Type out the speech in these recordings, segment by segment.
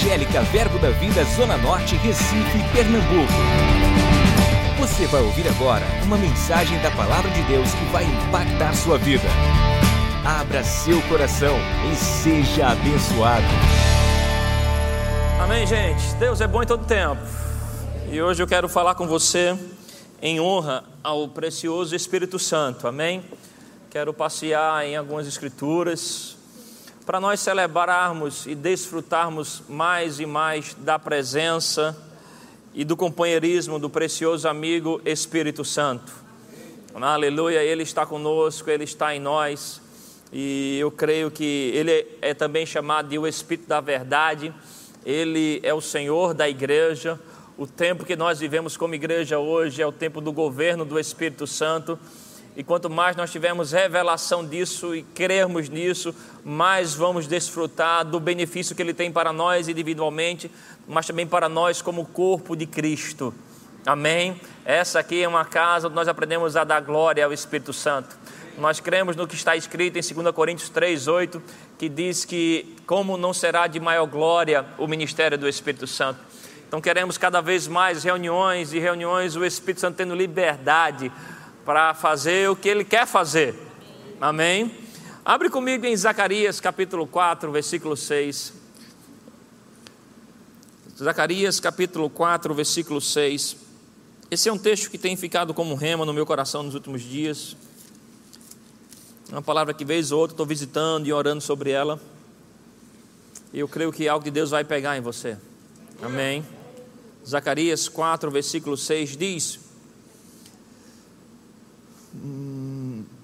Evangélica Verbo da Vida Zona Norte, Recife, Pernambuco. Você vai ouvir agora uma mensagem da Palavra de Deus que vai impactar sua vida. Abra seu coração e seja abençoado. Amém, gente. Deus é bom em todo tempo. E hoje eu quero falar com você em honra ao precioso Espírito Santo. Amém? Quero passear em algumas escrituras para nós celebrarmos e desfrutarmos mais e mais da presença e do companheirismo do precioso amigo Espírito Santo. Aleluia, Ele está conosco, Ele está em nós, e eu creio que Ele é também chamado de o Espírito da Verdade, Ele é o Senhor da igreja. O tempo que nós vivemos como igreja hoje é o tempo do governo do Espírito Santo. E quanto mais nós tivermos revelação disso e crermos nisso, mais vamos desfrutar do benefício que Ele tem para nós individualmente, mas também para nós como corpo de Cristo. Amém? Essa aqui é uma casa onde nós aprendemos a dar glória ao Espírito Santo. Nós cremos no que está escrito em 2 Coríntios 3,8, que diz que como não será de maior glória o ministério do Espírito Santo. Então queremos cada vez mais reuniões e reuniões, o Espírito Santo tendo liberdade para fazer o que ele quer fazer. Amém? Abre comigo em Zacarias capítulo 4, versículo 6. Zacarias capítulo 4, versículo 6. Esse é um texto que tem ficado como rema no meu coração nos últimos dias. Uma palavra que vez ou outra estou visitando e orando sobre ela. E eu creio que algo de Deus vai pegar em você. Amém. Zacarias 4, versículo 6 diz: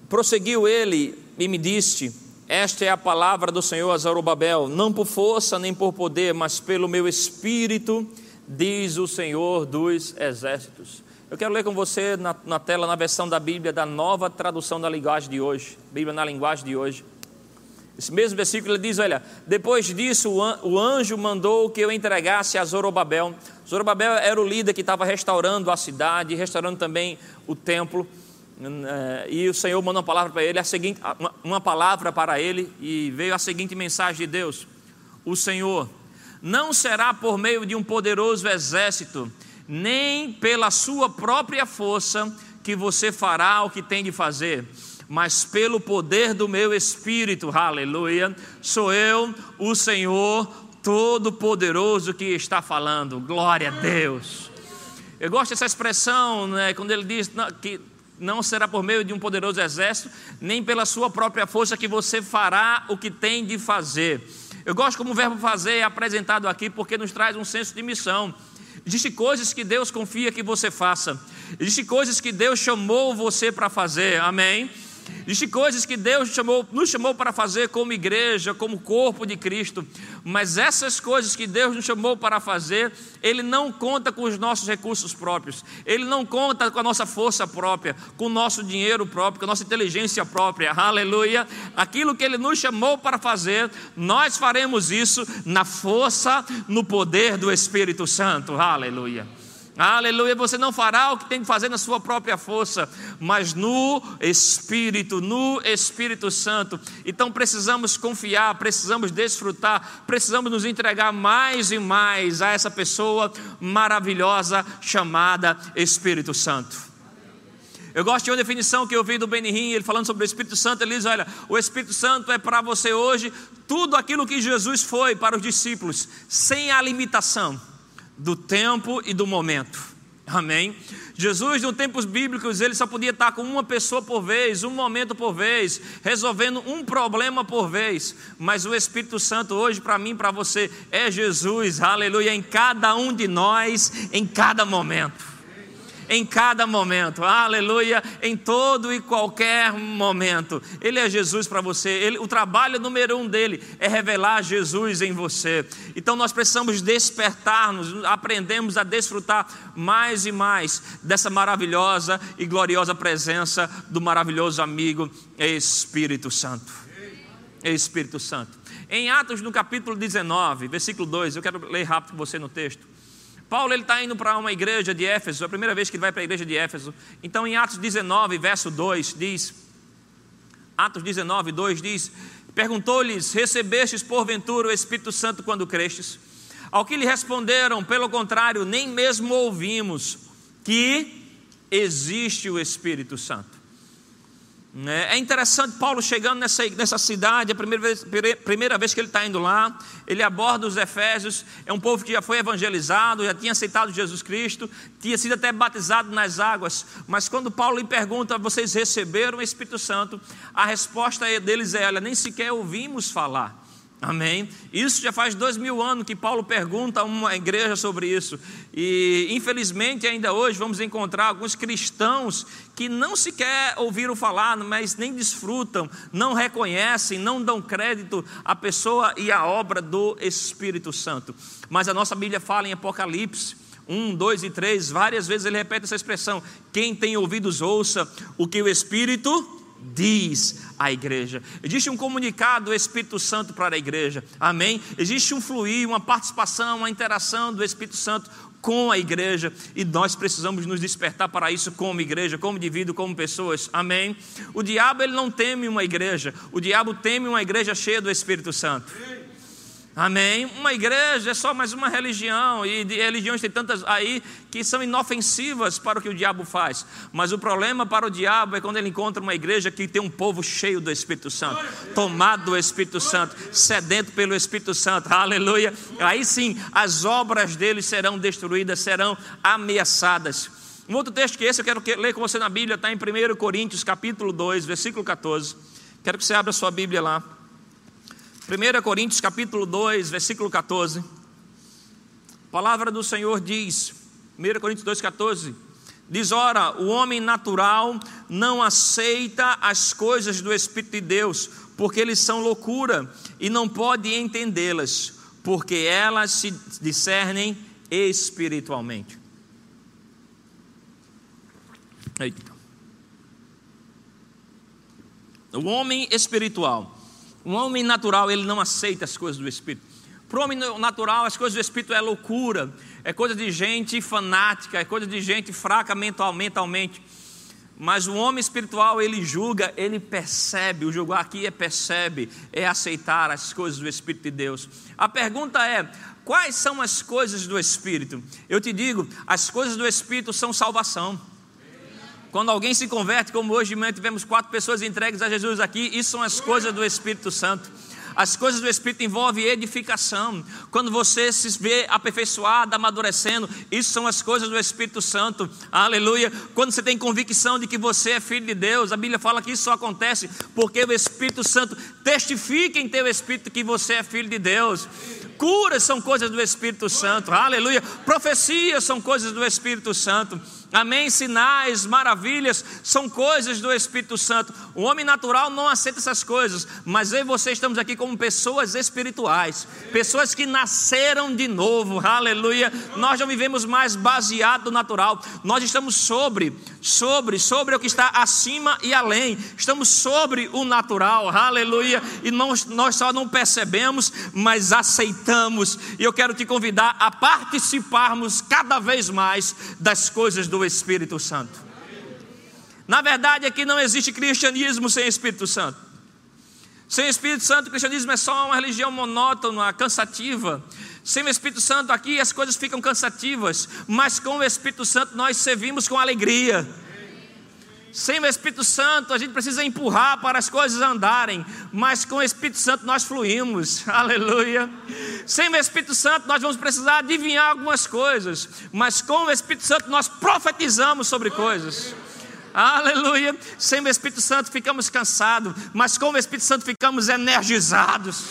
Prosseguiu ele e me disse: Esta é a palavra do Senhor a Zorobabel, não por força nem por poder, mas pelo meu espírito, diz o Senhor dos exércitos. Eu quero ler com você na, na tela, na versão da Bíblia, da nova tradução da linguagem de hoje, Bíblia na linguagem de hoje. Esse mesmo versículo ele diz: Olha, depois disso o anjo mandou que eu entregasse a Zorobabel. Zorobabel era o líder que estava restaurando a cidade, restaurando também o templo. É, e o Senhor mandou uma palavra para ele, a seguinte, uma palavra para ele, e veio a seguinte mensagem de Deus: O Senhor não será por meio de um poderoso exército, nem pela sua própria força que você fará o que tem de fazer, mas pelo poder do meu espírito, aleluia. Sou eu, o Senhor Todo-Poderoso, que está falando, glória a Deus. Eu gosto dessa expressão, né, quando ele diz que não será por meio de um poderoso exército, nem pela sua própria força que você fará o que tem de fazer. Eu gosto como o verbo fazer é apresentado aqui porque nos traz um senso de missão. Existem coisas que Deus confia que você faça. Existem coisas que Deus chamou você para fazer. Amém? Existem coisas que Deus chamou, nos chamou para fazer como igreja, como corpo de Cristo, mas essas coisas que Deus nos chamou para fazer, Ele não conta com os nossos recursos próprios, Ele não conta com a nossa força própria, com o nosso dinheiro próprio, com a nossa inteligência própria, aleluia. Aquilo que Ele nos chamou para fazer, nós faremos isso na força, no poder do Espírito Santo, aleluia. Aleluia, você não fará o que tem que fazer na sua própria força, mas no Espírito, no Espírito Santo. Então precisamos confiar, precisamos desfrutar, precisamos nos entregar mais e mais a essa pessoa maravilhosa chamada Espírito Santo. Eu gosto de uma definição que eu vi do Benihim, ele falando sobre o Espírito Santo, ele diz: olha, o Espírito Santo é para você hoje tudo aquilo que Jesus foi para os discípulos, sem a limitação do tempo e do momento. Amém? Jesus, no tempos bíblicos, ele só podia estar com uma pessoa por vez, um momento por vez, resolvendo um problema por vez. Mas o Espírito Santo hoje, para mim, para você, é Jesus, aleluia, em cada um de nós, em cada momento em cada momento, aleluia, em todo e qualquer momento. Ele é Jesus para você, ele, o trabalho número um dele é revelar Jesus em você. Então nós precisamos despertar-nos, aprendemos a desfrutar mais e mais dessa maravilhosa e gloriosa presença do maravilhoso amigo Espírito Santo. Espírito Santo. Em Atos, no capítulo 19, versículo 2, eu quero ler rápido com você no texto. Paulo ele está indo para uma igreja de Éfeso, é a primeira vez que ele vai para a igreja de Éfeso. Então, em Atos 19, verso 2, diz: Atos 19, 2 diz: Perguntou-lhes: Recebestes porventura o Espírito Santo quando crestes? Ao que lhe responderam, pelo contrário, nem mesmo ouvimos que existe o Espírito Santo. Né? É interessante Paulo chegando nessa, nessa cidade, a primeira vez, primeira vez que ele está indo lá, ele aborda os Efésios, é um povo que já foi evangelizado, já tinha aceitado Jesus Cristo, tinha sido até batizado nas águas, mas quando Paulo lhe pergunta, vocês receberam o Espírito Santo? A resposta deles é: olha, nem sequer ouvimos falar. Amém? Isso já faz dois mil anos que Paulo pergunta a uma igreja sobre isso. E infelizmente ainda hoje vamos encontrar alguns cristãos que não sequer ouviram falar, mas nem desfrutam, não reconhecem, não dão crédito à pessoa e à obra do Espírito Santo. Mas a nossa Bíblia fala em Apocalipse 1, 2 e 3, várias vezes ele repete essa expressão: quem tem ouvidos ouça o que o Espírito diz à igreja. Existe um comunicado do Espírito Santo para a igreja. Amém? Existe um fluir, uma participação, uma interação do Espírito Santo com a igreja e nós precisamos nos despertar para isso como igreja, como indivíduo, como pessoas. Amém? O diabo ele não teme uma igreja. O diabo teme uma igreja cheia do Espírito Santo. Amém? Uma igreja é só mais uma religião, e religiões tem tantas aí que são inofensivas para o que o diabo faz. Mas o problema para o diabo é quando ele encontra uma igreja que tem um povo cheio do Espírito Santo, tomado do Espírito Santo, sedento pelo Espírito Santo, aleluia. Aí sim, as obras dele serão destruídas, serão ameaçadas. Um outro texto que esse eu quero ler com você na Bíblia está em 1 Coríntios, capítulo 2, versículo 14. Quero que você abra sua Bíblia lá. 1 Coríntios capítulo 2, versículo 14. A palavra do Senhor diz, 1 Coríntios 2, 14. Diz: Ora, o homem natural não aceita as coisas do Espírito de Deus, porque eles são loucura, e não pode entendê-las, porque elas se discernem espiritualmente. Eita. O homem espiritual um homem natural, ele não aceita as coisas do Espírito. Para o homem natural, as coisas do Espírito é loucura, é coisa de gente fanática, é coisa de gente fraca mentalmente. Mas o homem espiritual, ele julga, ele percebe, o julgar aqui é percebe, é aceitar as coisas do Espírito de Deus. A pergunta é: quais são as coisas do Espírito? Eu te digo, as coisas do Espírito são salvação. Quando alguém se converte, como hoje de manhã tivemos quatro pessoas entregues a Jesus aqui, isso são as coisas do Espírito Santo. As coisas do Espírito envolvem edificação. Quando você se vê aperfeiçoado, amadurecendo, isso são as coisas do Espírito Santo. Aleluia. Quando você tem convicção de que você é filho de Deus, a Bíblia fala que isso só acontece porque o Espírito Santo testifica em teu espírito que você é filho de Deus. Curas são coisas do Espírito Santo. Aleluia. Profecias são coisas do Espírito Santo. Amém? Sinais, maravilhas, são coisas do Espírito Santo. O homem natural não aceita essas coisas, mas eu e você estamos aqui como pessoas espirituais, pessoas que nasceram de novo, aleluia. Nós não vivemos mais baseado no natural, nós estamos sobre, sobre, sobre o que está acima e além, estamos sobre o natural, aleluia. E nós, nós só não percebemos, mas aceitamos. E eu quero te convidar a participarmos cada vez mais das coisas do Espírito Santo. Na verdade, aqui não existe cristianismo sem Espírito Santo. Sem Espírito Santo, o cristianismo é só uma religião monótona, cansativa. Sem o Espírito Santo, aqui as coisas ficam cansativas, mas com o Espírito Santo nós servimos com alegria. Sem o Espírito Santo, a gente precisa empurrar para as coisas andarem, mas com o Espírito Santo nós fluímos. Aleluia. Sem o Espírito Santo, nós vamos precisar adivinhar algumas coisas, mas com o Espírito Santo nós profetizamos sobre coisas. Aleluia. Sem o Espírito Santo ficamos cansados, mas com o Espírito Santo ficamos energizados.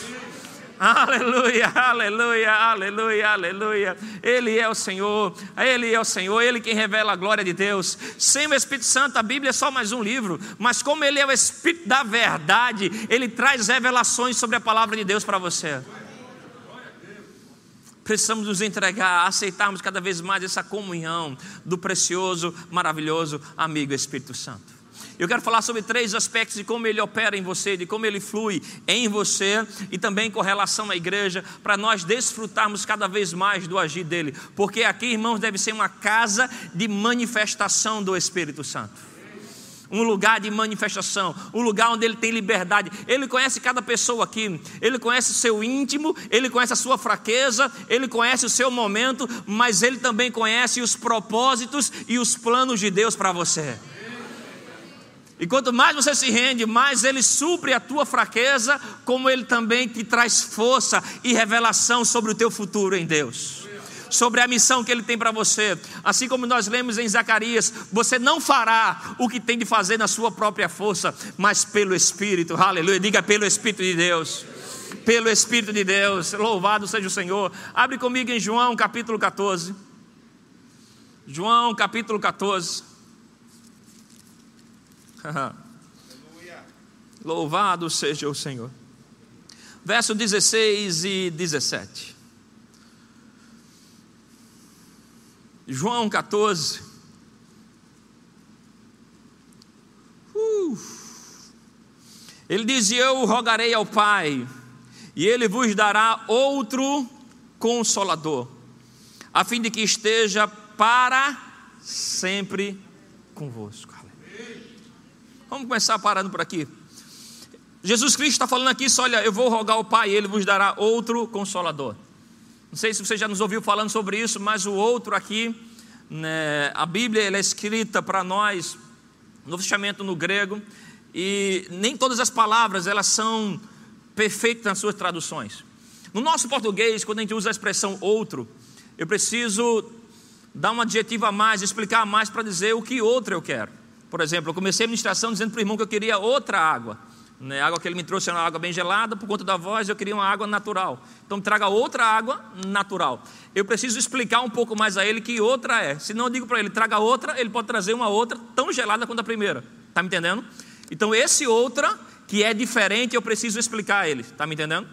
Aleluia, aleluia, aleluia, aleluia. Ele é o Senhor, Ele é o Senhor, Ele quem revela a glória de Deus. Sem o Espírito Santo, a Bíblia é só mais um livro, mas como Ele é o Espírito da verdade, Ele traz revelações sobre a palavra de Deus para você. Precisamos nos entregar, aceitarmos cada vez mais essa comunhão do precioso, maravilhoso amigo Espírito Santo. Eu quero falar sobre três aspectos de como ele opera em você, de como ele flui em você e também com relação à igreja, para nós desfrutarmos cada vez mais do agir dele. Porque aqui, irmãos, deve ser uma casa de manifestação do Espírito Santo. um lugar de manifestação, um lugar onde ele tem liberdade. Ele conhece cada pessoa aqui, ele conhece o seu íntimo, ele conhece a sua fraqueza, ele conhece o seu momento, mas ele também conhece os propósitos e os planos de Deus para você. E quanto mais você se rende, mais ele supre a tua fraqueza, como ele também te traz força e revelação sobre o teu futuro em Deus sobre a missão que Ele tem para você. Assim como nós lemos em Zacarias, você não fará o que tem de fazer na sua própria força, mas pelo Espírito, aleluia. Diga pelo Espírito de Deus. Pelo Espírito de Deus, louvado seja o Senhor. Abre comigo em João capítulo 14. João capítulo 14. Louvado seja o Senhor. Verso 16 e 17. João 14. Uh. Ele diz: Eu rogarei ao Pai, e Ele vos dará outro consolador, a fim de que esteja para sempre convosco. Vamos começar parando por aqui. Jesus Cristo está falando aqui, olha, eu vou rogar ao Pai, Ele vos dará outro consolador. Não sei se você já nos ouviu falando sobre isso, mas o outro aqui, né, a Bíblia é escrita para nós no fechamento no grego e nem todas as palavras elas são perfeitas nas suas traduções. No nosso português, quando a gente usa a expressão outro, eu preciso dar um adjetivo a mais, explicar mais para dizer o que outro eu quero. Por exemplo, eu comecei a ministração dizendo para o irmão que eu queria outra água. Né? A água que ele me trouxe era uma água bem gelada, por conta da voz eu queria uma água natural. Então traga outra água natural. Eu preciso explicar um pouco mais a ele que outra é. Se não eu digo para ele, traga outra, ele pode trazer uma outra tão gelada quanto a primeira. Está me entendendo? Então esse outra, que é diferente, eu preciso explicar a ele. Está me entendendo?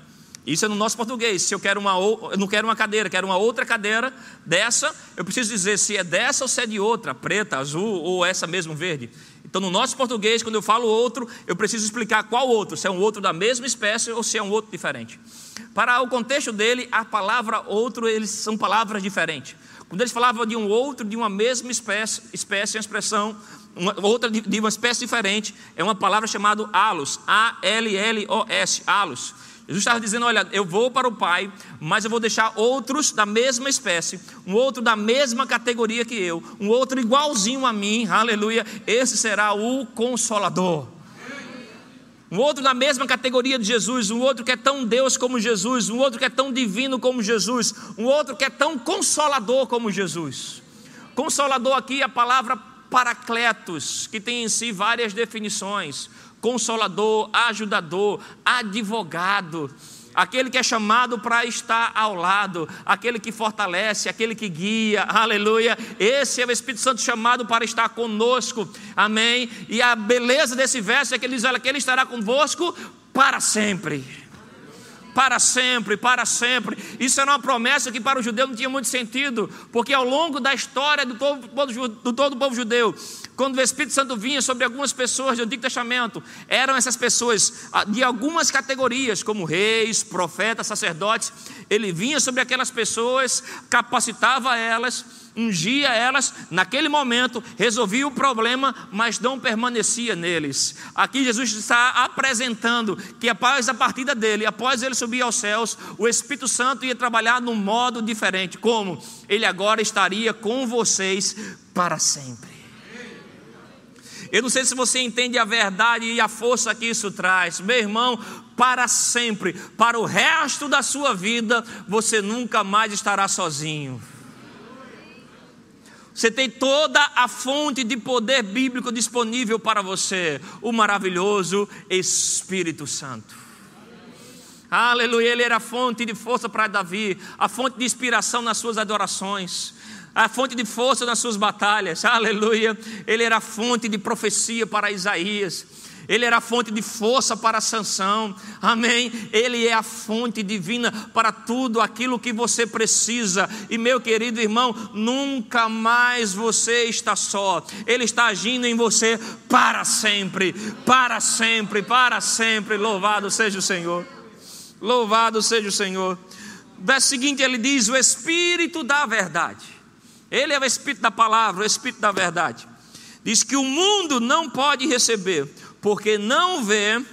Isso é no nosso português. Se eu quero uma, eu não quero uma cadeira, quero uma outra cadeira dessa, eu preciso dizer se é dessa ou se é de outra, preta, azul ou essa mesmo verde. Então, no nosso português, quando eu falo outro, eu preciso explicar qual outro, se é um outro da mesma espécie ou se é um outro diferente. Para o contexto dele, a palavra outro, eles são palavras diferentes. Quando eles falavam de um outro, de uma mesma espécie, espécie, uma expressão, uma, outra de, de uma espécie diferente, é uma palavra chamada alus, A-L-L-O-S, alus. Jesus estava dizendo: Olha, eu vou para o Pai, mas eu vou deixar outros da mesma espécie, um outro da mesma categoria que eu, um outro igualzinho a mim, aleluia. Esse será o Consolador. Um outro da mesma categoria de Jesus, um outro que é tão Deus como Jesus, um outro que é tão divino como Jesus, um outro que é tão consolador como Jesus. Consolador aqui é a palavra paracletos, que tem em si várias definições consolador, ajudador, advogado, aquele que é chamado para estar ao lado, aquele que fortalece, aquele que guia, aleluia. Esse é o Espírito Santo chamado para estar conosco, amém. E a beleza desse verso é que ele diz: olha, que ele estará convosco para sempre para sempre, para sempre. Isso era uma promessa que para o judeu não tinha muito sentido, porque ao longo da história do todo, do todo o povo judeu, quando o Espírito Santo vinha sobre algumas pessoas do Antigo Testamento, eram essas pessoas ah, de algumas categorias, como reis, profetas, sacerdotes. Ele vinha sobre aquelas pessoas, capacitava elas ungia elas, naquele momento, resolvia o problema, mas não permanecia neles. Aqui Jesus está apresentando que após a partida dele, após ele subir aos céus, o Espírito Santo ia trabalhar num modo diferente. Como? Ele agora estaria com vocês para sempre. Eu não sei se você entende a verdade e a força que isso traz. Meu irmão, para sempre, para o resto da sua vida, você nunca mais estará sozinho. Você tem toda a fonte de poder bíblico disponível para você, o maravilhoso Espírito Santo. Aleluia, ele era a fonte de força para Davi, a fonte de inspiração nas suas adorações, a fonte de força nas suas batalhas. Aleluia, ele era a fonte de profecia para Isaías. Ele era a fonte de força para a sanção, amém? Ele é a fonte divina para tudo aquilo que você precisa, e meu querido irmão, nunca mais você está só, Ele está agindo em você para sempre, para sempre, para sempre. Louvado seja o Senhor, louvado seja o Senhor. Verso seguinte ele diz: O Espírito da Verdade, Ele é o Espírito da palavra, o Espírito da Verdade Diz que o mundo não pode receber, porque não vê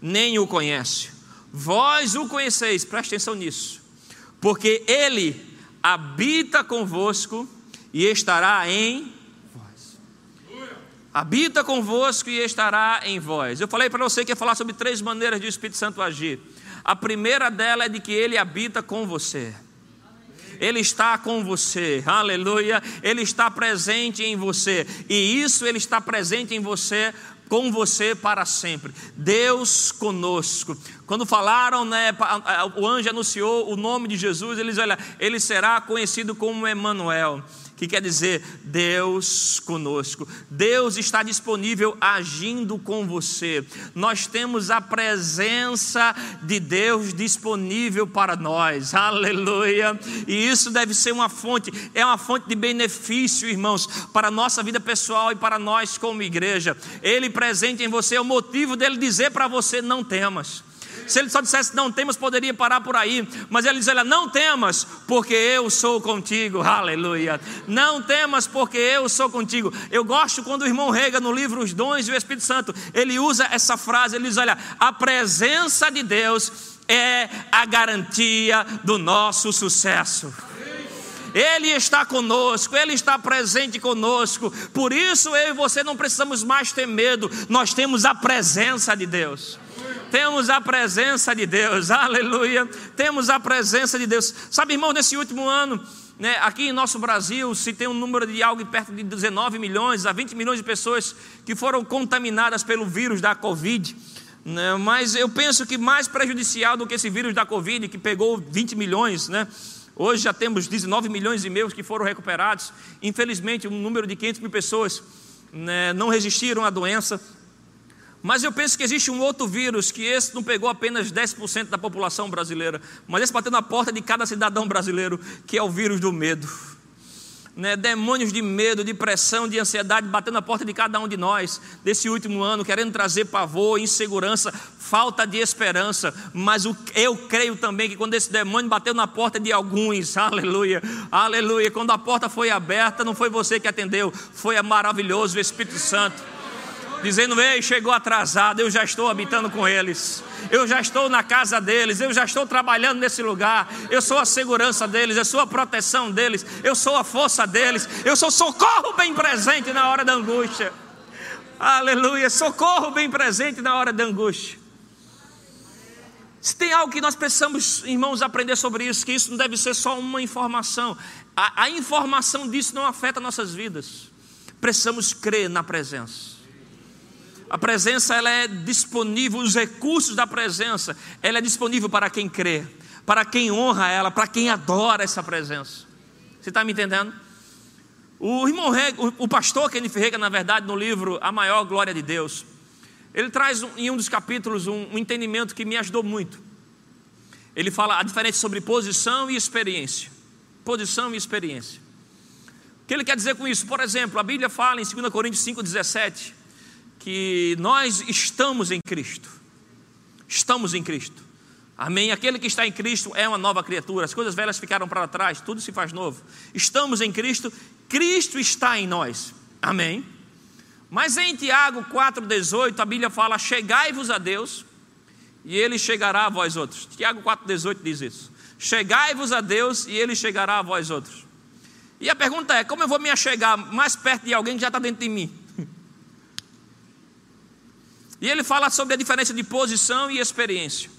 nem o conhece. Vós o conheceis, preste atenção nisso, porque ele habita convosco e estará em vós. Habita convosco e estará em vós. Eu falei para você que ia falar sobre três maneiras de o Espírito Santo agir. A primeira dela é de que ele habita com você. Ele está com você, aleluia. Ele está presente em você, e isso ele está presente em você com você para sempre. Deus conosco. Quando falaram, né, o anjo anunciou o nome de Jesus, eles olha, ele será conhecido como Emanuel que quer dizer Deus conosco. Deus está disponível agindo com você. Nós temos a presença de Deus disponível para nós. Aleluia! E isso deve ser uma fonte, é uma fonte de benefício, irmãos, para a nossa vida pessoal e para nós como igreja. Ele presente em você é o motivo dele dizer para você não temas. Se ele só dissesse não temas, poderia parar por aí. Mas ele diz: olha, não temas, porque eu sou contigo. Aleluia. Não temas, porque eu sou contigo. Eu gosto quando o irmão Rega, no livro Os Dons e o Espírito Santo, ele usa essa frase: ele diz: olha, a presença de Deus é a garantia do nosso sucesso. Ele está conosco, Ele está presente conosco. Por isso eu e você não precisamos mais ter medo, nós temos a presença de Deus temos a presença de Deus, aleluia, temos a presença de Deus. Sabe, irmão, nesse último ano, né, aqui em nosso Brasil, se tem um número de algo perto de 19 milhões a 20 milhões de pessoas que foram contaminadas pelo vírus da Covid. Né, mas eu penso que mais prejudicial do que esse vírus da Covid, que pegou 20 milhões, né? Hoje já temos 19 milhões e meio que foram recuperados. Infelizmente, um número de 500 mil pessoas né, não resistiram à doença. Mas eu penso que existe um outro vírus, que esse não pegou apenas 10% da população brasileira, mas esse bateu na porta de cada cidadão brasileiro, que é o vírus do medo. Né, demônios de medo, de pressão, de ansiedade batendo na porta de cada um de nós desse último ano, querendo trazer pavor, insegurança, falta de esperança. Mas o, eu creio também que quando esse demônio bateu na porta de alguns, aleluia, aleluia, quando a porta foi aberta, não foi você que atendeu, foi maravilhoso Espírito Santo dizendo: Ei, chegou atrasado, eu já estou habitando com eles, eu já estou na casa deles, eu já estou trabalhando nesse lugar, eu sou a segurança deles, eu sou a proteção deles, eu sou a força deles, eu sou socorro bem presente na hora da angústia. Aleluia, socorro bem presente na hora da angústia. Se tem algo que nós precisamos, irmãos, aprender sobre isso, que isso não deve ser só uma informação, a, a informação disso não afeta nossas vidas. Precisamos crer na presença. A presença ela é disponível, os recursos da presença, ela é disponível para quem crê, para quem honra ela, para quem adora essa presença. Você está me entendendo? O irmão Rega, o pastor Kenny Rega, na verdade, no livro A Maior Glória de Deus, ele traz em um dos capítulos um, um entendimento que me ajudou muito. Ele fala a diferença sobre posição e experiência. Posição e experiência. O que ele quer dizer com isso? Por exemplo, a Bíblia fala em 2 Coríntios 5,17 que nós estamos em Cristo. Estamos em Cristo. Amém? Aquele que está em Cristo é uma nova criatura. As coisas velhas ficaram para trás, tudo se faz novo. Estamos em Cristo, Cristo está em nós. Amém? Mas em Tiago 4,18, a Bíblia fala: Chegai-vos a Deus, e Ele chegará a vós outros. Tiago 4,18 diz isso. Chegai-vos a Deus, e Ele chegará a vós outros. E a pergunta é: como eu vou me achegar mais perto de alguém que já está dentro de mim? E ele fala sobre a diferença de posição e experiência.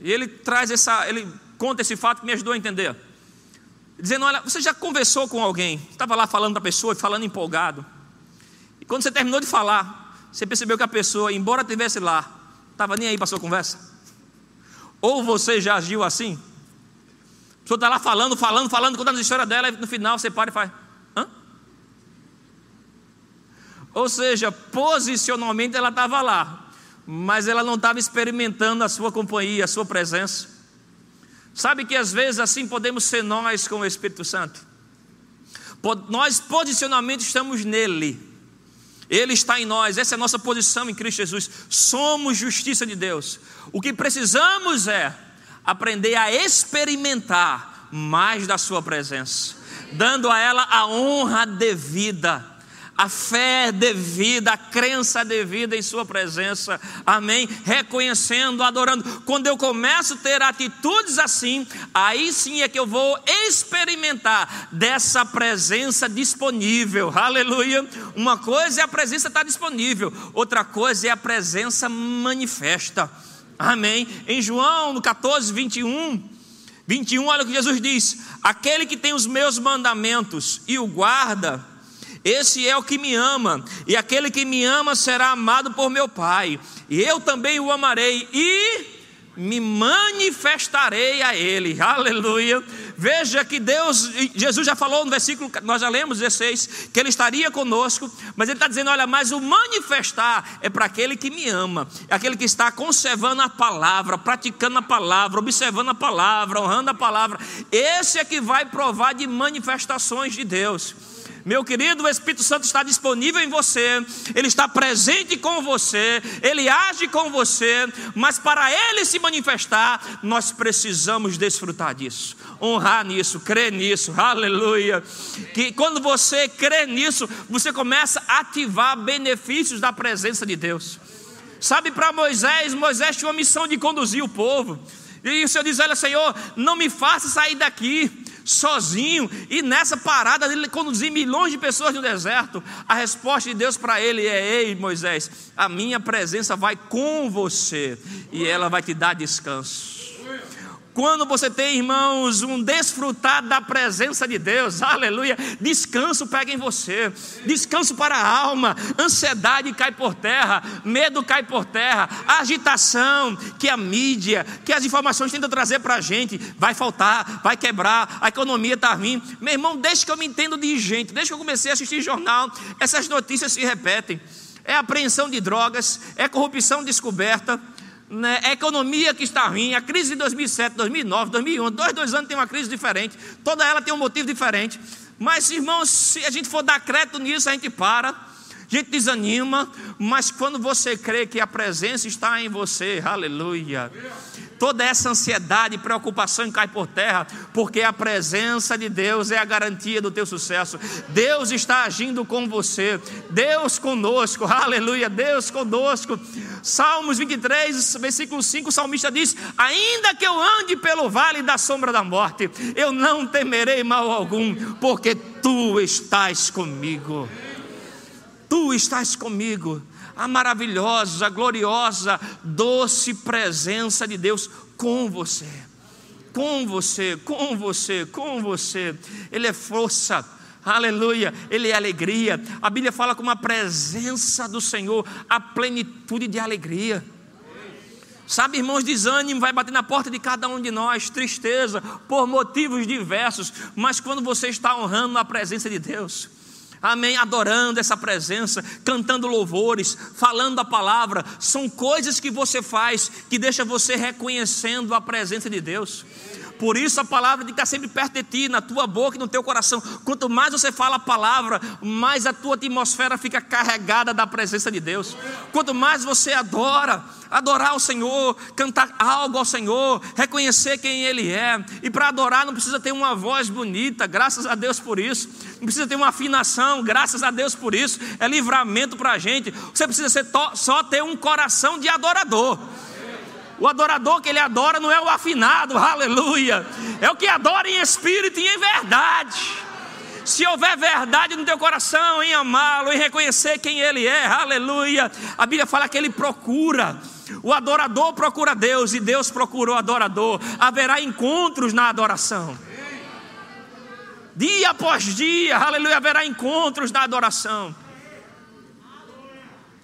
E ele traz essa, ele conta esse fato que me ajudou a entender. Dizendo: Olha, você já conversou com alguém, estava lá falando para a pessoa, falando empolgado. E quando você terminou de falar, você percebeu que a pessoa, embora estivesse lá, estava nem aí para a sua conversa? Ou você já agiu assim? A pessoa está lá falando, falando, falando, contando a história dela, e no final você para e faz: Ou seja, posicionalmente ela estava lá, mas ela não estava experimentando a sua companhia, a sua presença. Sabe que às vezes assim podemos ser nós com o Espírito Santo. Nós posicionalmente estamos nele. Ele está em nós, essa é a nossa posição em Cristo Jesus. Somos justiça de Deus. O que precisamos é aprender a experimentar mais da Sua presença, dando a ela a honra devida a fé devida, a crença devida em Sua presença, amém? Reconhecendo, adorando. Quando eu começo a ter atitudes assim, aí sim é que eu vou experimentar dessa presença disponível, aleluia. Uma coisa é a presença estar disponível, outra coisa é a presença manifesta, amém? Em João, no 14, 21. 21, olha o que Jesus diz: Aquele que tem os meus mandamentos e o guarda, esse é o que me ama, e aquele que me ama será amado por meu Pai, e eu também o amarei e me manifestarei a ele. Aleluia. Veja que Deus, Jesus já falou no versículo, nós já lemos 16, que Ele estaria conosco, mas Ele está dizendo: olha, mas o manifestar é para aquele que me ama, é aquele que está conservando a palavra, praticando a palavra, observando a palavra, honrando a palavra. Esse é que vai provar de manifestações de Deus. Meu querido, o Espírito Santo está disponível em você, ele está presente com você, ele age com você, mas para ele se manifestar, nós precisamos desfrutar disso, honrar nisso, crer nisso, aleluia. Que quando você crê nisso, você começa a ativar benefícios da presença de Deus. Sabe, para Moisés, Moisés tinha uma missão de conduzir o povo. E o Senhor diz: Olha, Senhor, não me faça sair daqui sozinho e nessa parada ele conduzir milhões de pessoas no deserto. A resposta de Deus para ele é: Ei, Moisés, a minha presença vai com você e ela vai te dar descanso. Quando você tem, irmãos, um desfrutar da presença de Deus, aleluia, descanso pega em você, descanso para a alma, ansiedade cai por terra, medo cai por terra, agitação que a mídia, que as informações tentam trazer para a gente, vai faltar, vai quebrar, a economia está ruim. Meu irmão, desde que eu me entendo de gente, desde que eu comecei a assistir jornal, essas notícias se repetem. É apreensão de drogas, é corrupção descoberta, né, a economia que está ruim, a crise de 2007, 2009, 2001, dois, dois anos tem uma crise diferente, toda ela tem um motivo diferente. Mas, irmãos, se a gente for dar crédito nisso, a gente para, a gente desanima, mas quando você crê que a presença está em você, aleluia toda essa ansiedade e preocupação cai por terra, porque a presença de Deus é a garantia do teu sucesso. Deus está agindo com você, Deus conosco, aleluia, Deus conosco. Salmos 23, versículo 5, o salmista diz: Ainda que eu ande pelo vale da sombra da morte, eu não temerei mal algum, porque tu estás comigo. Tu estás comigo a maravilhosa, a gloriosa, doce presença de Deus com você. Com você, com você, com você. Ele é força. Aleluia, Ele é alegria. A Bíblia fala com a presença do Senhor, a plenitude de alegria. Sabe, irmãos, desânimo vai bater na porta de cada um de nós, tristeza, por motivos diversos, mas quando você está honrando a presença de Deus, Amém. Adorando essa presença, cantando louvores, falando a palavra, são coisas que você faz que deixa você reconhecendo a presença de Deus. Por isso a palavra tem que estar sempre perto de ti, na tua boca e no teu coração. Quanto mais você fala a palavra, mais a tua atmosfera fica carregada da presença de Deus. Quanto mais você adora, adorar o Senhor, cantar algo ao Senhor, reconhecer quem Ele é. E para adorar não precisa ter uma voz bonita, graças a Deus por isso. Não precisa ter uma afinação, graças a Deus por isso. É livramento para a gente. Você precisa ser só ter um coração de adorador. O adorador que ele adora não é o afinado, aleluia. É o que adora em espírito e em verdade. Se houver verdade no teu coração em amá-lo, em reconhecer quem ele é, aleluia. A Bíblia fala que ele procura. O adorador procura Deus e Deus procura o adorador. Haverá encontros na adoração. Dia após dia, aleluia, haverá encontros na adoração.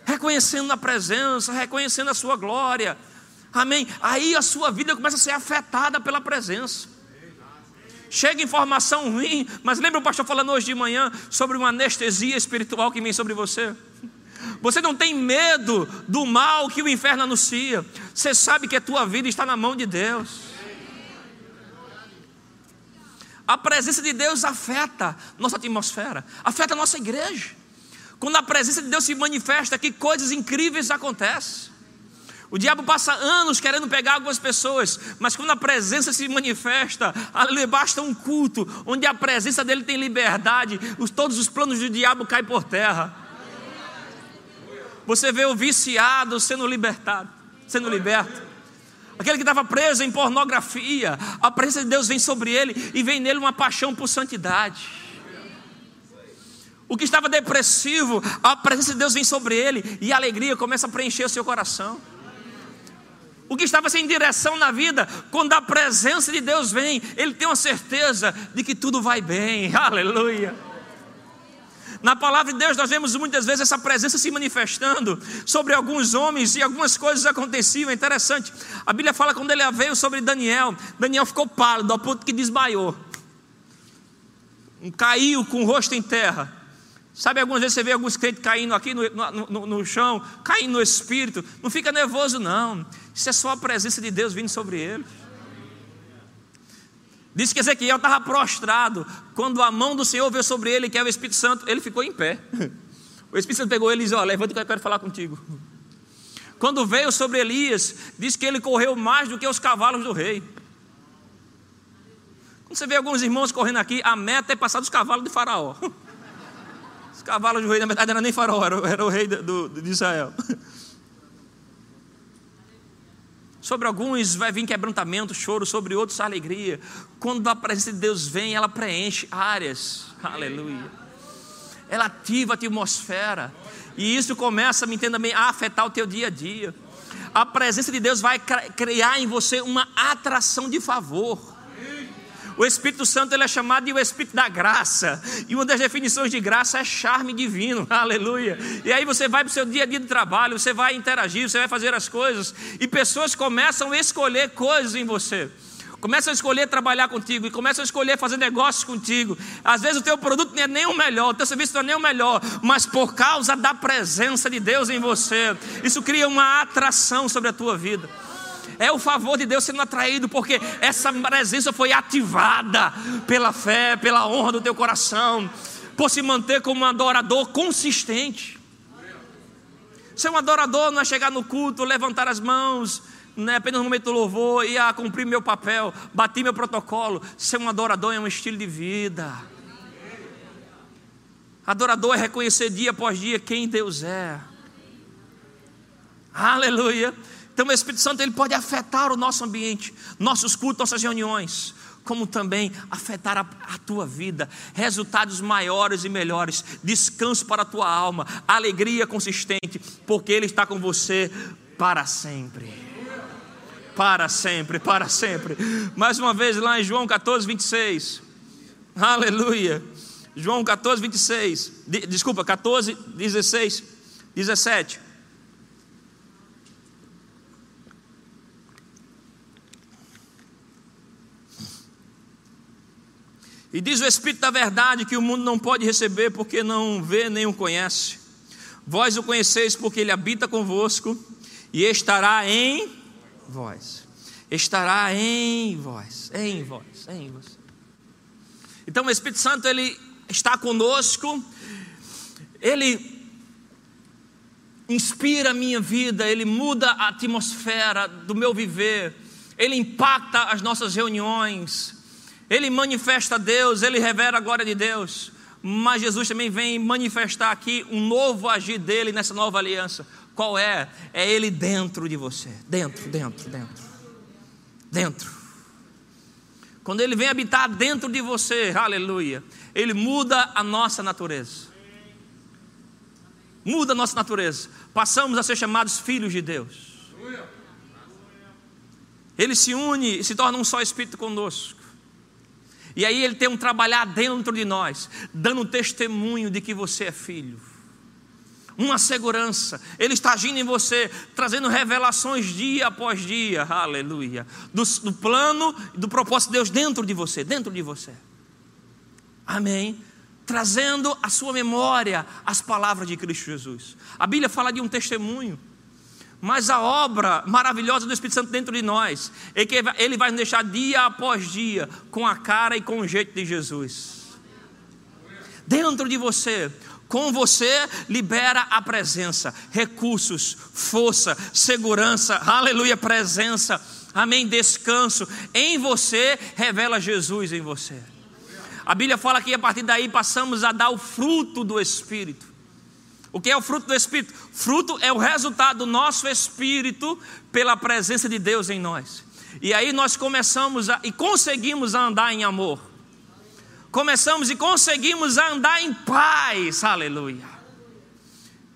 Reconhecendo a presença, reconhecendo a sua glória. Amém? Aí a sua vida começa a ser afetada pela presença. Chega informação ruim, mas lembra o pastor falando hoje de manhã sobre uma anestesia espiritual que vem sobre você? Você não tem medo do mal que o inferno anuncia. Você sabe que a tua vida está na mão de Deus. A presença de Deus afeta nossa atmosfera, afeta nossa igreja. Quando a presença de Deus se manifesta, que coisas incríveis acontecem. O diabo passa anos querendo pegar algumas pessoas, mas quando a presença se manifesta, aleluia, basta um culto onde a presença dele tem liberdade, os, todos os planos do diabo caem por terra. Você vê o viciado sendo libertado, sendo liberto. Aquele que estava preso em pornografia, a presença de Deus vem sobre ele e vem nele uma paixão por santidade. O que estava depressivo, a presença de Deus vem sobre ele e a alegria começa a preencher o seu coração o que estava sem direção na vida, quando a presença de Deus vem, ele tem uma certeza de que tudo vai bem, aleluia. Na palavra de Deus, nós vemos muitas vezes essa presença se manifestando sobre alguns homens e algumas coisas aconteciam. É interessante. A Bíblia fala quando ele veio sobre Daniel. Daniel ficou pálido ao ponto que desmaiou, caiu com o rosto em terra. Sabe, algumas vezes você vê alguns crentes caindo aqui no, no, no, no, chão, caindo no espírito. Não fica nervoso, não. Isso é só a presença de Deus vindo sobre ele. Diz que Ezequiel estava prostrado. Quando a mão do Senhor veio sobre ele, que é o Espírito Santo, ele ficou em pé. O Espírito Santo pegou ele e disse: Ó, oh, levanta que eu quero falar contigo. Quando veio sobre Elias, diz que ele correu mais do que os cavalos do rei. Quando você vê alguns irmãos correndo aqui, a meta é passar dos cavalos de Faraó. cavalos do rei, na verdade, não era nem faraó, era, era o rei do, do, de Israel. Sobre alguns vai vir quebrantamento, choro, sobre outros alegria. Quando a presença de Deus vem, ela preenche áreas. Aleluia. Ela ativa a atmosfera. E isso começa, me entenda bem, a afetar o teu dia a dia. A presença de Deus vai criar em você uma atração de favor. O Espírito Santo ele é chamado de o Espírito da graça. E uma das definições de graça é charme divino. Aleluia. E aí você vai para o seu dia a dia de trabalho, você vai interagir, você vai fazer as coisas. E pessoas começam a escolher coisas em você. Começam a escolher trabalhar contigo e começam a escolher fazer negócios contigo. Às vezes o teu produto não é nem o melhor, o teu serviço não é nem o melhor, mas por causa da presença de Deus em você, isso cria uma atração sobre a tua vida. É o favor de Deus sendo atraído, porque essa presença foi ativada pela fé, pela honra do teu coração, por se manter como um adorador consistente. Ser um adorador não é chegar no culto, levantar as mãos, não é apenas no momento do louvor e a cumprir meu papel, bater meu protocolo. Ser um adorador é um estilo de vida. Adorador é reconhecer dia após dia quem Deus é. Aleluia. Então o Espírito Santo ele pode afetar o nosso ambiente, nossos cultos, nossas reuniões, como também afetar a, a, tua vida, resultados maiores e melhores, descanso para a tua alma, alegria consistente, porque Ele está com você para sempre. Para sempre, para sempre. Mais uma vez lá em João 14, 26. Aleluia. João 14, 26. Desculpa, 14, 16, 17. E diz o Espírito da verdade que o mundo não pode receber porque não vê nem o conhece. Vós o conheceis porque ele habita convosco e estará em vós. Estará em vós, em vós, em vós. Então o Espírito Santo ele está conosco. Ele inspira a minha vida, ele muda a atmosfera do meu viver. Ele impacta as nossas reuniões ele manifesta Deus, ele revela a glória de Deus. Mas Jesus também vem manifestar aqui um novo agir dele nessa nova aliança. Qual é? É ele dentro de você. Dentro, dentro, dentro. Dentro. Quando ele vem habitar dentro de você, aleluia, ele muda a nossa natureza. Muda a nossa natureza. Passamos a ser chamados filhos de Deus. Ele se une e se torna um só espírito conosco. E aí ele tem um trabalhar dentro de nós, dando testemunho de que você é filho. Uma segurança, Ele está agindo em você, trazendo revelações dia após dia, aleluia, do, do plano e do propósito de Deus dentro de você, dentro de você, amém. Trazendo à sua memória as palavras de Cristo Jesus. A Bíblia fala de um testemunho mas a obra maravilhosa do Espírito Santo dentro de nós é que ele vai nos deixar dia após dia com a cara e com o jeito de Jesus. Dentro de você, Com você libera a presença, recursos, força, segurança, aleluia, presença, amém, descanso. Em você revela Jesus em você. A Bíblia fala que a partir daí passamos a dar o fruto do Espírito. O que é o fruto do Espírito? Fruto é o resultado do nosso espírito pela presença de Deus em nós. E aí nós começamos a, e conseguimos andar em amor. Começamos e conseguimos andar em paz. Aleluia.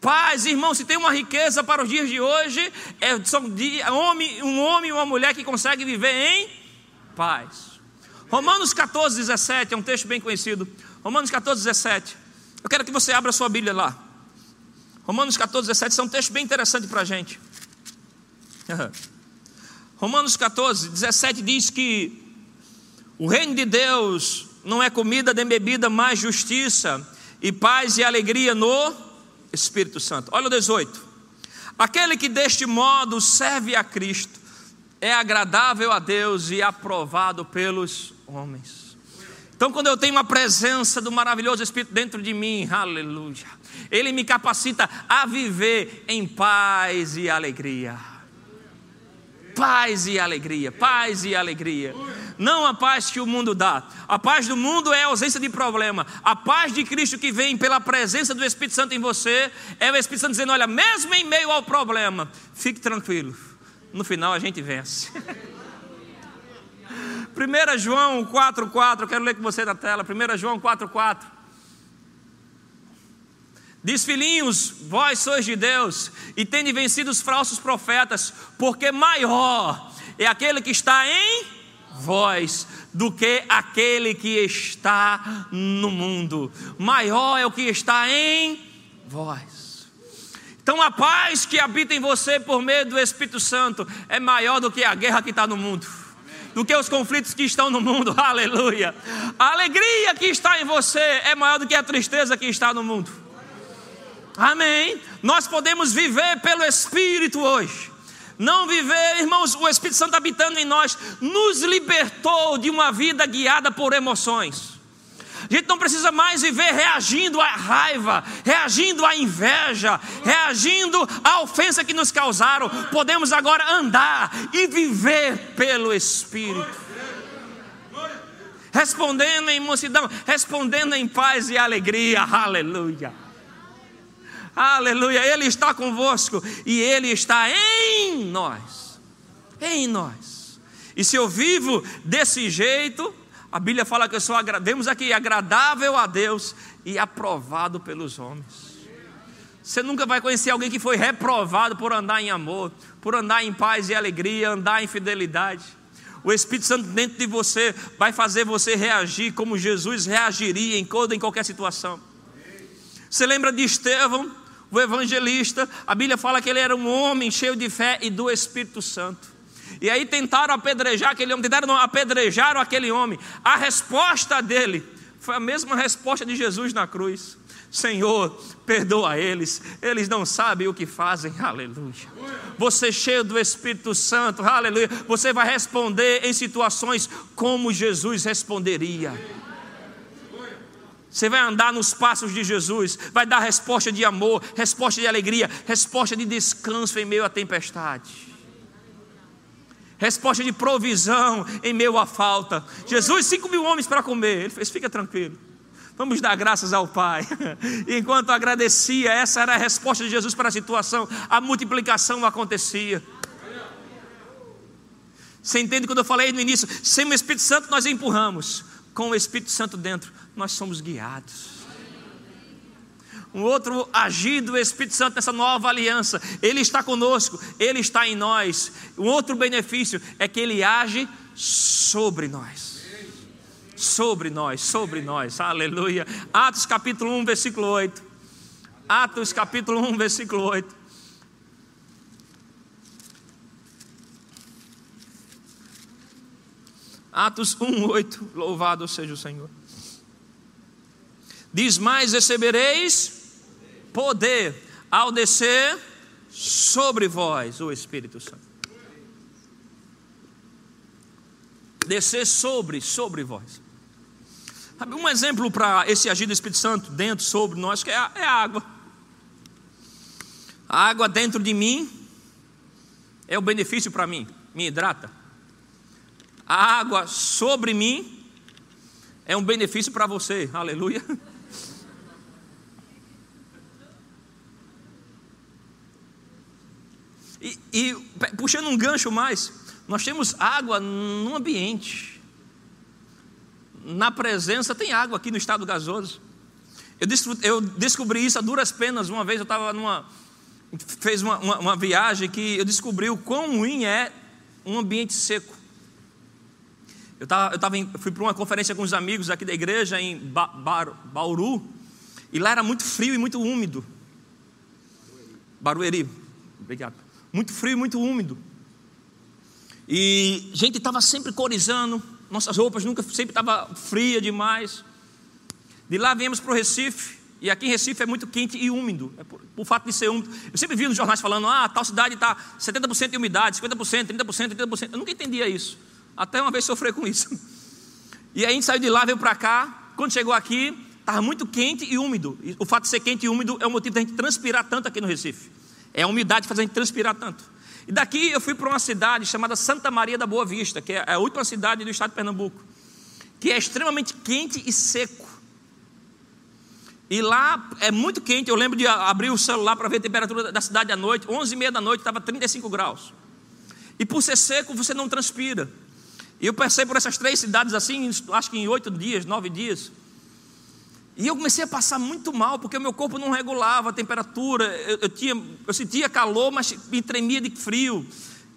Paz, irmão, se tem uma riqueza para os dias de hoje, é são de, homem, um homem e uma mulher que consegue viver em paz. Romanos 14, 17 é um texto bem conhecido. Romanos 14, 17. Eu quero que você abra sua Bíblia lá. Romanos 14, 17 são um texto bem interessante para a gente. Romanos 14, 17 diz que o reino de Deus não é comida nem bebida, mas justiça e paz e alegria no Espírito Santo. Olha o 18. Aquele que deste modo serve a Cristo é agradável a Deus e aprovado pelos homens. Então, quando eu tenho uma presença do maravilhoso Espírito dentro de mim, aleluia ele me capacita a viver em paz e alegria. Paz e alegria, paz e alegria. Não a paz que o mundo dá. A paz do mundo é a ausência de problema. A paz de Cristo que vem pela presença do Espírito Santo em você é o Espírito Santo dizendo: olha, mesmo em meio ao problema, fique tranquilo. No final a gente vence. 1 João 4,4, quero ler com você na tela. 1 João 4,4. Diz filhinhos, vós sois de Deus e tende vencido os falsos profetas, porque maior é aquele que está em vós do que aquele que está no mundo. Maior é o que está em vós. Então a paz que habita em você por meio do Espírito Santo é maior do que a guerra que está no mundo do que os conflitos que estão no mundo, aleluia. A alegria que está em você é maior do que a tristeza que está no mundo. Amém. Nós podemos viver pelo Espírito hoje. Não viver, irmãos, o Espírito Santo habitando em nós nos libertou de uma vida guiada por emoções. A gente não precisa mais viver reagindo à raiva, reagindo à inveja, reagindo à ofensa que nos causaram. Podemos agora andar e viver pelo Espírito. Respondendo em mansidão, respondendo em paz e alegria. Aleluia. Aleluia, Ele está convosco e Ele está em nós. Em nós. E se eu vivo desse jeito, a Bíblia fala que eu sou, vemos aqui, agradável a Deus e aprovado pelos homens. Você nunca vai conhecer alguém que foi reprovado por andar em amor, por andar em paz e alegria, andar em fidelidade. O Espírito Santo dentro de você vai fazer você reagir como Jesus reagiria em toda em qualquer situação. Você lembra de Estevão? O evangelista, a Bíblia fala que ele era um homem cheio de fé e do Espírito Santo. E aí tentaram apedrejar aquele homem, tentaram não, apedrejaram aquele homem. A resposta dele foi a mesma resposta de Jesus na cruz. Senhor, perdoa eles, eles não sabem o que fazem, aleluia. Você cheio do Espírito Santo, aleluia. Você vai responder em situações como Jesus responderia. Você vai andar nos passos de Jesus, vai dar resposta de amor, resposta de alegria, resposta de descanso em meio à tempestade. Resposta de provisão em meio à falta. Jesus, cinco mil homens para comer. Ele fez, fica tranquilo. Vamos dar graças ao Pai. Enquanto agradecia, essa era a resposta de Jesus para a situação. A multiplicação acontecia. Você entende quando eu falei no início? Sem o Espírito Santo nós empurramos. Com o Espírito Santo dentro, nós somos guiados. Um outro agir do Espírito Santo nessa nova aliança, Ele está conosco, Ele está em nós. Um outro benefício é que Ele age sobre nós. Sobre nós, sobre nós, aleluia. Atos capítulo 1, versículo 8. Atos capítulo 1, versículo 8. Atos 1, 8. Louvado seja o Senhor. Diz mais: recebereis poder ao descer sobre vós o Espírito Santo. Descer sobre, sobre vós. Um exemplo para esse agir do Espírito Santo dentro, sobre nós, que é a, é a água. A água dentro de mim é o benefício para mim, me hidrata. A água sobre mim é um benefício para você, aleluia. E, e, puxando um gancho mais, nós temos água no ambiente. Na presença tem água aqui no estado gasoso. Eu, descobri isso a duras penas. Uma vez eu estava numa. Fez uma, uma, uma, viagem que eu descobri o quão ruim é um ambiente seco. Eu, tava, eu, tava em, fui para uma conferência com os amigos aqui da igreja em ba, ba, Bauru. E lá era muito frio e muito úmido. Barueri. Obrigado muito frio muito úmido. E a gente estava sempre corizando, nossas roupas nunca sempre estava fria demais. De lá viemos para o Recife, e aqui em Recife é muito quente e úmido, é por, por, fato de ser úmido. Eu sempre vi nos jornais falando, ah, tal cidade está 70% de umidade, 50%, 30%, 30%. Eu nunca entendia isso. Até uma vez sofri com isso. E aí a gente saiu de lá, veio para cá. Quando chegou aqui, estava muito quente e úmido. E o fato de ser quente e úmido é o motivo da gente transpirar tanto aqui no Recife. É a umidade que faz a gente transpirar tanto. E daqui eu fui para uma cidade chamada Santa Maria da Boa Vista, que é a última cidade do estado de Pernambuco, que é extremamente quente e seco. E lá é muito quente. Eu lembro de abrir o celular para ver a temperatura da cidade à noite. 11 e meia da noite estava 35 graus. E por ser seco, você não transpira. E eu passei por essas três cidades assim, acho que em oito dias, nove dias. E eu comecei a passar muito mal, porque o meu corpo não regulava a temperatura. Eu, eu, tinha, eu sentia calor, mas me tremia de frio.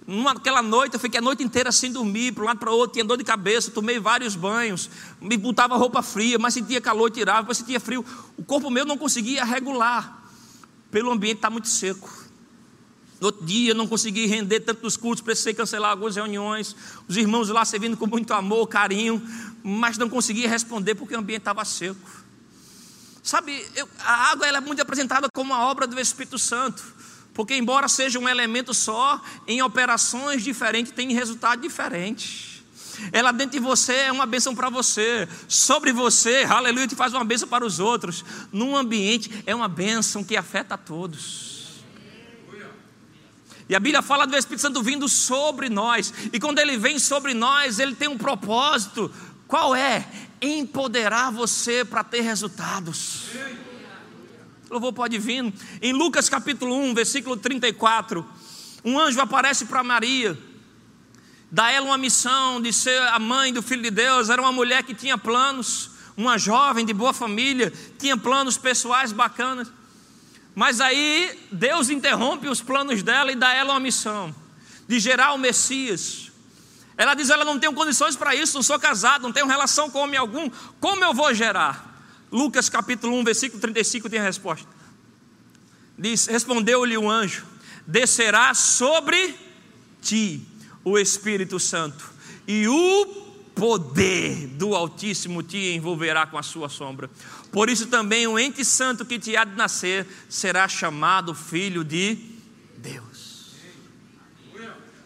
Naquela noite, eu fiquei a noite inteira sem dormir, para um lado para o outro, tinha dor de cabeça, tomei vários banhos, me botava roupa fria, mas sentia calor e tirava, depois sentia frio. O corpo meu não conseguia regular, pelo ambiente estar tá muito seco. No outro dia, não consegui render tanto nos cultos, precisei cancelar algumas reuniões. Os irmãos lá servindo com muito amor, carinho, mas não conseguia responder porque o ambiente estava seco. Sabe, eu, a água ela é muito apresentada como uma obra do Espírito Santo, porque embora seja um elemento só, em operações diferentes tem resultado diferente. Ela dentro de você é uma bênção para você, sobre você, aleluia, te faz uma bênção para os outros. Num ambiente é uma bênção que afeta a todos. E a Bíblia fala do Espírito Santo vindo sobre nós, e quando ele vem sobre nós, ele tem um propósito. Qual é? Empoderar você para ter resultados. O louvor pode vir. Em Lucas capítulo 1, versículo 34, um anjo aparece para Maria, dá ela uma missão de ser a mãe do filho de Deus. Era uma mulher que tinha planos, uma jovem de boa família, tinha planos pessoais bacanas. Mas aí Deus interrompe os planos dela e dá ela uma missão de gerar o Messias. Ela diz: Ela não tenho condições para isso, não sou casado, não tenho relação com homem algum, como eu vou gerar? Lucas capítulo 1, versículo 35 tem a resposta. Diz: Respondeu-lhe o anjo: Descerá sobre ti o Espírito Santo, e o poder do Altíssimo te envolverá com a sua sombra. Por isso também o ente santo que te há de nascer será chamado filho de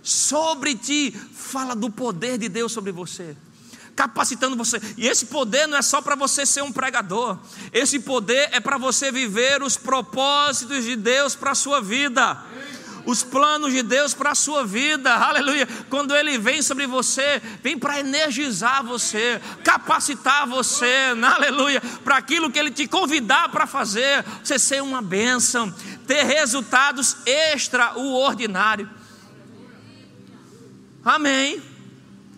sobre ti, fala do poder de Deus sobre você capacitando você. E esse poder não é só para você ser um pregador. Esse poder é para você viver os propósitos de Deus para a sua vida. Os planos de Deus para a sua vida, aleluia. Quando Ele vem sobre você, vem para energizar você, capacitar você, aleluia, para aquilo que Ele te convidar para fazer, você ser uma bênção, ter resultados extraordinários. Amém.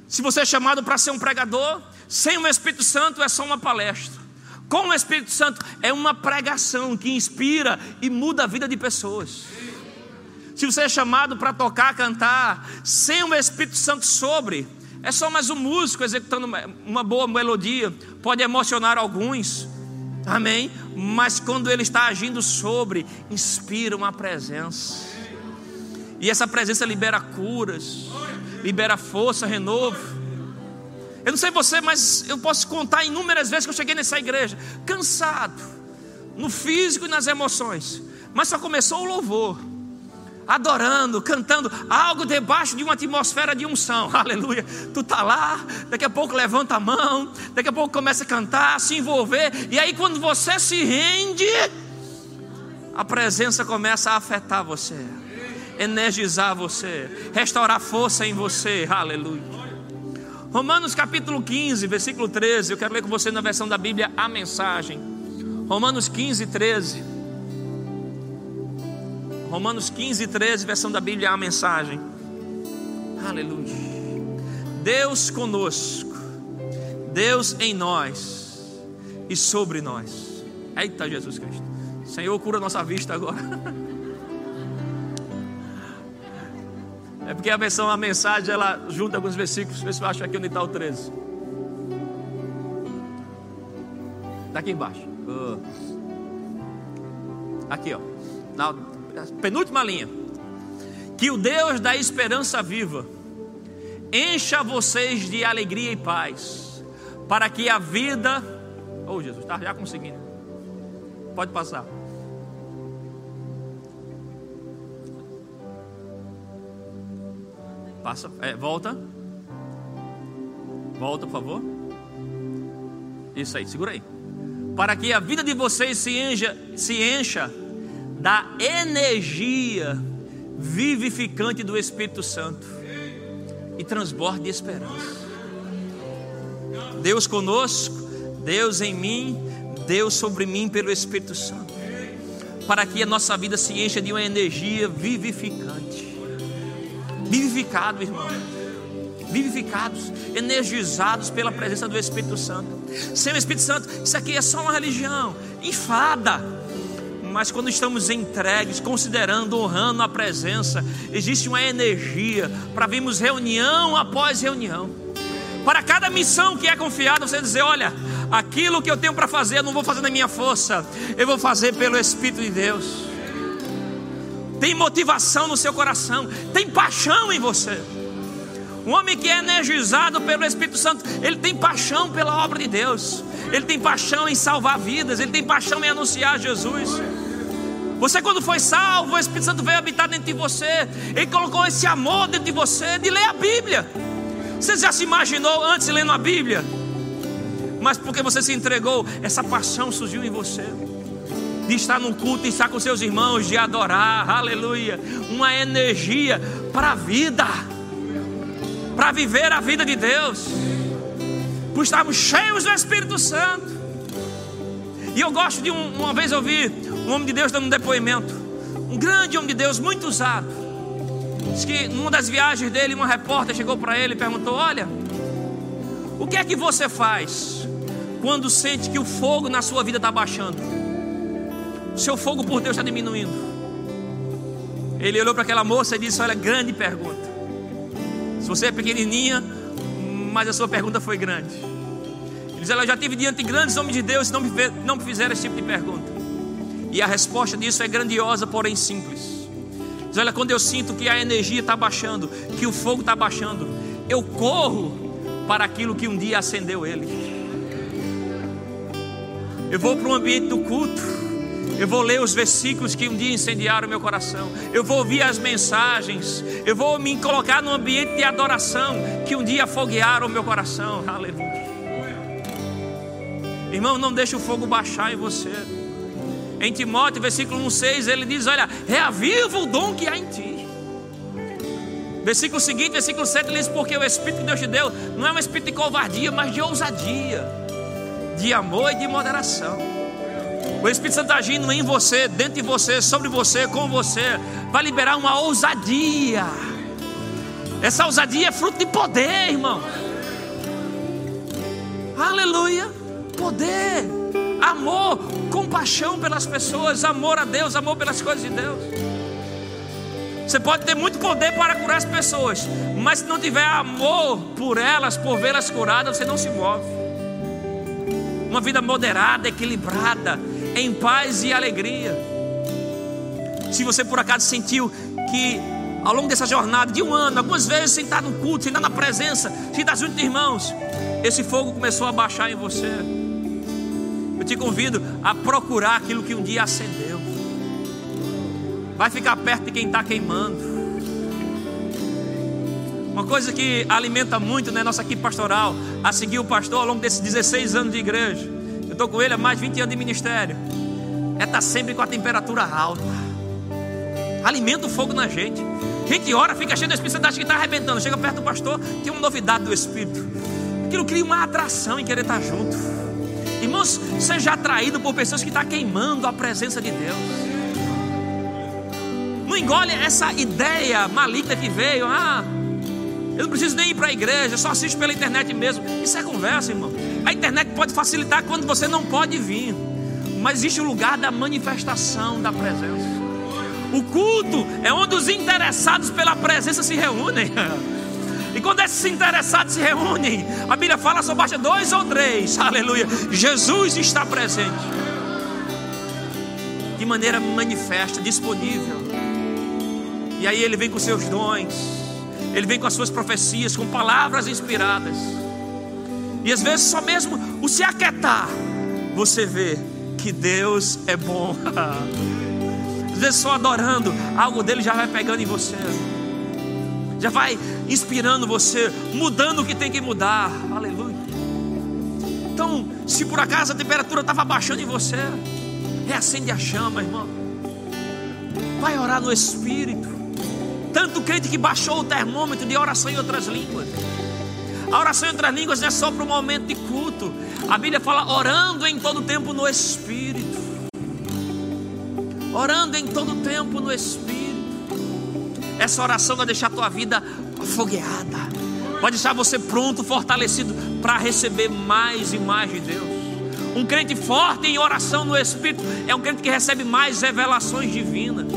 Se você é chamado para ser um pregador, sem o Espírito Santo é só uma palestra. Com o Espírito Santo é uma pregação que inspira e muda a vida de pessoas. Se você é chamado para tocar, cantar, sem o Espírito Santo sobre, é só mais um músico executando uma boa melodia, pode emocionar alguns, amém? Mas quando ele está agindo sobre, inspira uma presença, e essa presença libera curas, libera força, renovo. Eu não sei você, mas eu posso contar inúmeras vezes que eu cheguei nessa igreja, cansado, no físico e nas emoções, mas só começou o louvor. adorando, cantando, algo debaixo de uma atmosfera de unção. Aleluia. Tu tá lá, daqui a pouco levanta a mão, daqui a pouco começa a cantar, se envolver, e aí quando você se rende, a presença começa a afetar você, energizar você, restaurar força em você. Aleluia. Romanos capítulo 15, versículo 13. Eu quero ler com você na versão da Bíblia a mensagem. Romanos 15, 13. Romanos 15, 13, versão da Bíblia a mensagem. Aleluia. Deus conosco, Deus em nós e sobre nós. Eita Jesus Cristo. Senhor, cura nossa vista agora. É porque a versão, a mensagem, ela junta alguns versículos. Vê se eu acho aqui onde está o 13. Está aqui embaixo. Aqui, ó. Na penúltima linha. Que o Deus da esperança viva encha vocês de alegria e paz, para que a vida. Oh, Jesus, está já conseguindo. Pode passar. Passa, é, volta. Volta, por favor. Isso aí, segura aí. Para que a vida de vocês se encha, se encha da energia vivificante do Espírito Santo e transborde de esperança. Deus conosco, Deus em mim, Deus sobre mim pelo Espírito Santo. Para que a nossa vida se encha de uma energia vivificante vivificados, irmão. Vivificados, energizados pela presença do Espírito Santo. Sem o Espírito Santo, isso aqui é só uma religião, enfada. Mas quando estamos entregues, considerando, honrando a presença, existe uma energia para virmos reunião após reunião. Para cada missão que é confiada, você dizer: olha, aquilo que eu tenho para fazer, eu não vou fazer na minha força, eu vou fazer pelo Espírito de Deus tem motivação no seu coração, tem paixão em você. Um homem que é energizado pelo Espírito Santo, ele tem paixão pela obra de Deus, ele tem paixão em salvar vidas, ele tem paixão em anunciar Jesus. Você, quando foi salvo, o Espírito Santo veio habitar dentro de você, ele colocou esse amor dentro de você de ler a Bíblia. Você já se imaginou antes lendo a Bíblia? Mas porque você se entregou, essa paixão surgiu em você de estar no culto e estar com seus irmãos, de adorar, aleluia. Uma energia para a vida, para viver a vida de Deus, por estarmos cheios do Espírito Santo. E eu gosto de um, uma vez ouvir um homem de Deus dando um depoimento, um grande homem de Deus, muito usado. Diz que numa das viagens dele, uma repórter chegou para ele e perguntou: Olha, o que é que você faz quando sente que o fogo na sua vida está baixando? Seu fogo por Deus está diminuindo. Ele olhou para aquela moça e disse: Olha, grande pergunta. Se você é pequenininha, mas a sua pergunta foi grande. Ele diz: Ela já tive diante de grandes homens de Deus e não me, não me fizeram esse tipo de pergunta. E a resposta disso é grandiosa, porém simples. Diz: Olha, quando eu sinto que a energia está baixando, que o fogo está baixando, eu corro para aquilo que um dia acendeu ele. Eu vou para o ambiente do culto eu vou ler os versículos que um dia incendiaram meu coração. Eu vou ouvir as mensagens. Eu vou me colocar num ambiente de adoração que um dia afoguearam o meu coração. Aleluia. Irmão, não deixe o fogo baixar em você. Em Timóteo, versículo 1,6, ele diz: Olha, reaviva o dom que há em ti. Versículo seguinte, versículo 7, ele diz: Porque o Espírito que Deus te deu não é um espírito de covardia, mas de ousadia, de amor e de moderação. O Espírito Santo agindo em você, dentro de você, sobre você, com você, vai liberar uma ousadia. Essa ousadia é fruto de poder, irmão. Aleluia. Poder, amor, compaixão pelas pessoas, amor a Deus, amor pelas coisas de Deus. Você pode ter muito poder para curar as pessoas, mas se não tiver amor por elas, por vê-las curadas, você não se move. Uma vida moderada, equilibrada, em paz e alegria. Se você por acaso sentiu que ao longo dessa jornada de um ano, algumas vezes sentado no culto, sentado na presença, sentado junto de irmãos, esse fogo começou a baixar em você. Eu te convido a procurar aquilo que um dia acendeu. vai ficar perto de quem está queimando. Uma coisa que alimenta muito, né, nossa equipe pastoral, a seguir o pastor ao longo desses 16 anos de igreja. Estou com ele há mais de 20 anos de ministério. É estar tá sempre com a temperatura alta. Alimenta o fogo na gente. Gente ora, fica cheio do Espírito Santo, acha que está arrebentando. Chega perto do pastor, tem uma novidade do Espírito. Aquilo cria uma atração em querer estar tá junto. Irmãos, seja atraído por pessoas que estão tá queimando a presença de Deus. Não engole essa ideia maligna que veio. Ah, eu não preciso nem ir para a igreja, só assisto pela internet mesmo. Isso é conversa, irmão. A internet pode facilitar quando você não pode vir, mas existe o lugar da manifestação da presença. O culto é onde os interessados pela presença se reúnem. E quando esses interessados se reúnem, a Bíblia fala só baixa dois ou três, aleluia. Jesus está presente de maneira manifesta, disponível. E aí ele vem com seus dons ele vem com as suas profecias, com palavras inspiradas. E às vezes só mesmo o se aquietar, você vê que Deus é bom. Às vezes só adorando, algo dele já vai pegando em você. Já vai inspirando você, mudando o que tem que mudar. Aleluia. Então, se por acaso a temperatura estava baixando em você, reacende a chama, irmão. Vai orar no Espírito. Tanto crente que baixou o termômetro de oração em outras línguas. A oração em outras línguas não é só para o momento de culto. A Bíblia fala orando em todo tempo no Espírito. Orando em todo tempo no Espírito. Essa oração vai deixar a tua vida afogueada. Vai deixar você pronto, fortalecido para receber mais e mais de Deus. Um crente forte em oração no Espírito é um crente que recebe mais revelações divinas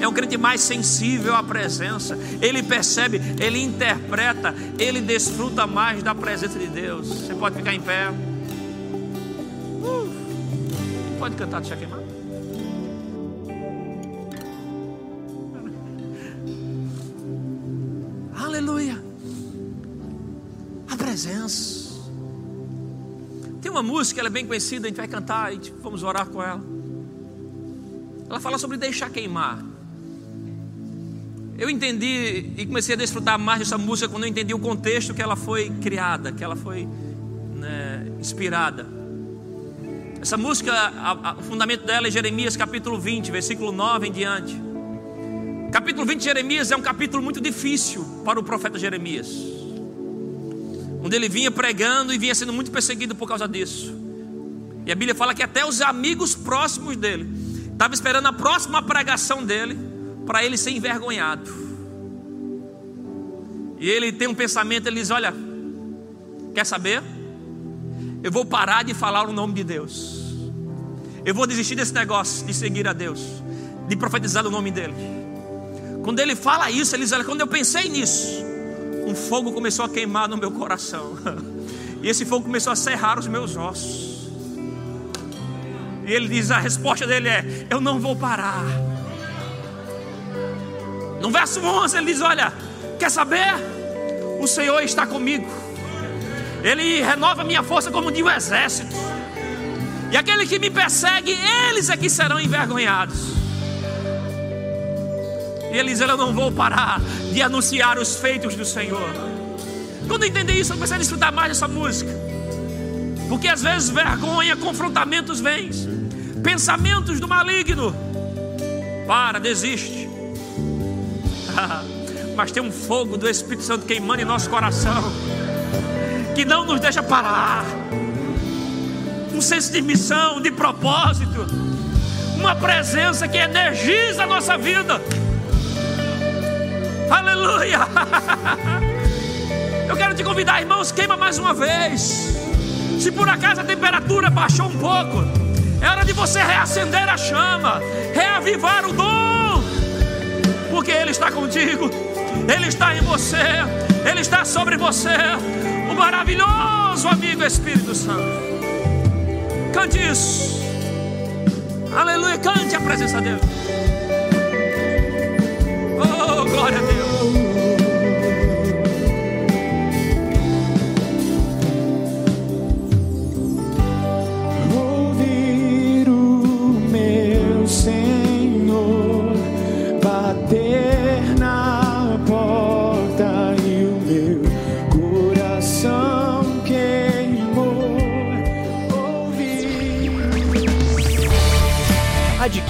é um crente mais sensível à presença. Ele percebe, ele interpreta, ele desfruta mais da presença de Deus. Você pode ficar em pé. Uh, pode cantar, deixa queimar. Aleluia. A presença. Tem uma música, ela é bem conhecida, a gente vai cantar e vamos orar com ela. Ela fala sobre deixar queimar. Eu entendi e comecei a desfrutar mais dessa música quando eu entendi o contexto que ela foi criada, que ela foi né, inspirada. Essa música, a, a, o fundamento dela é Jeremias capítulo 20, versículo 9 em diante. Capítulo 20 de Jeremias é um capítulo muito difícil para o profeta Jeremias, onde ele vinha pregando e vinha sendo muito perseguido por causa disso. E a Bíblia fala que até os amigos próximos dele estavam esperando a próxima pregação dele para ele ser envergonhado. E ele tem um pensamento, ele diz: Olha, quer saber? Eu vou parar de falar o nome de Deus. Eu vou desistir desse negócio de seguir a Deus, de profetizar o nome dele. Quando ele fala isso, ele diz: Olha, quando eu pensei nisso, um fogo começou a queimar no meu coração. E esse fogo começou a serrar os meus ossos. E ele diz: a resposta dele é: Eu não vou parar. No verso 11 ele diz: Olha, quer saber? O Senhor está comigo, Ele renova minha força como de um exército, e aquele que me persegue, eles é que serão envergonhados. E ele diz: Eu não vou parar de anunciar os feitos do Senhor. Quando eu entendi isso, eu comecei a desfrutar mais dessa música. Porque às vezes vergonha, confrontamentos vêm, pensamentos do maligno. Para, desiste. mas tem um fogo do Espírito Santo queimando em nosso coração, que não nos deixa parar. Um senso de missão, de propósito, uma presença que energiza a nossa vida. Aleluia! Eu quero te convidar, irmãos, queima mais uma vez. Se por acaso a temperatura baixou um pouco, é hora de você reacender a chama, reavivar o dom porque Ele está contigo, Ele está em você, Ele está sobre você, o maravilhoso amigo Espírito Santo. Cante isso, aleluia, cante a presença dEle. Oh, glória a Deus.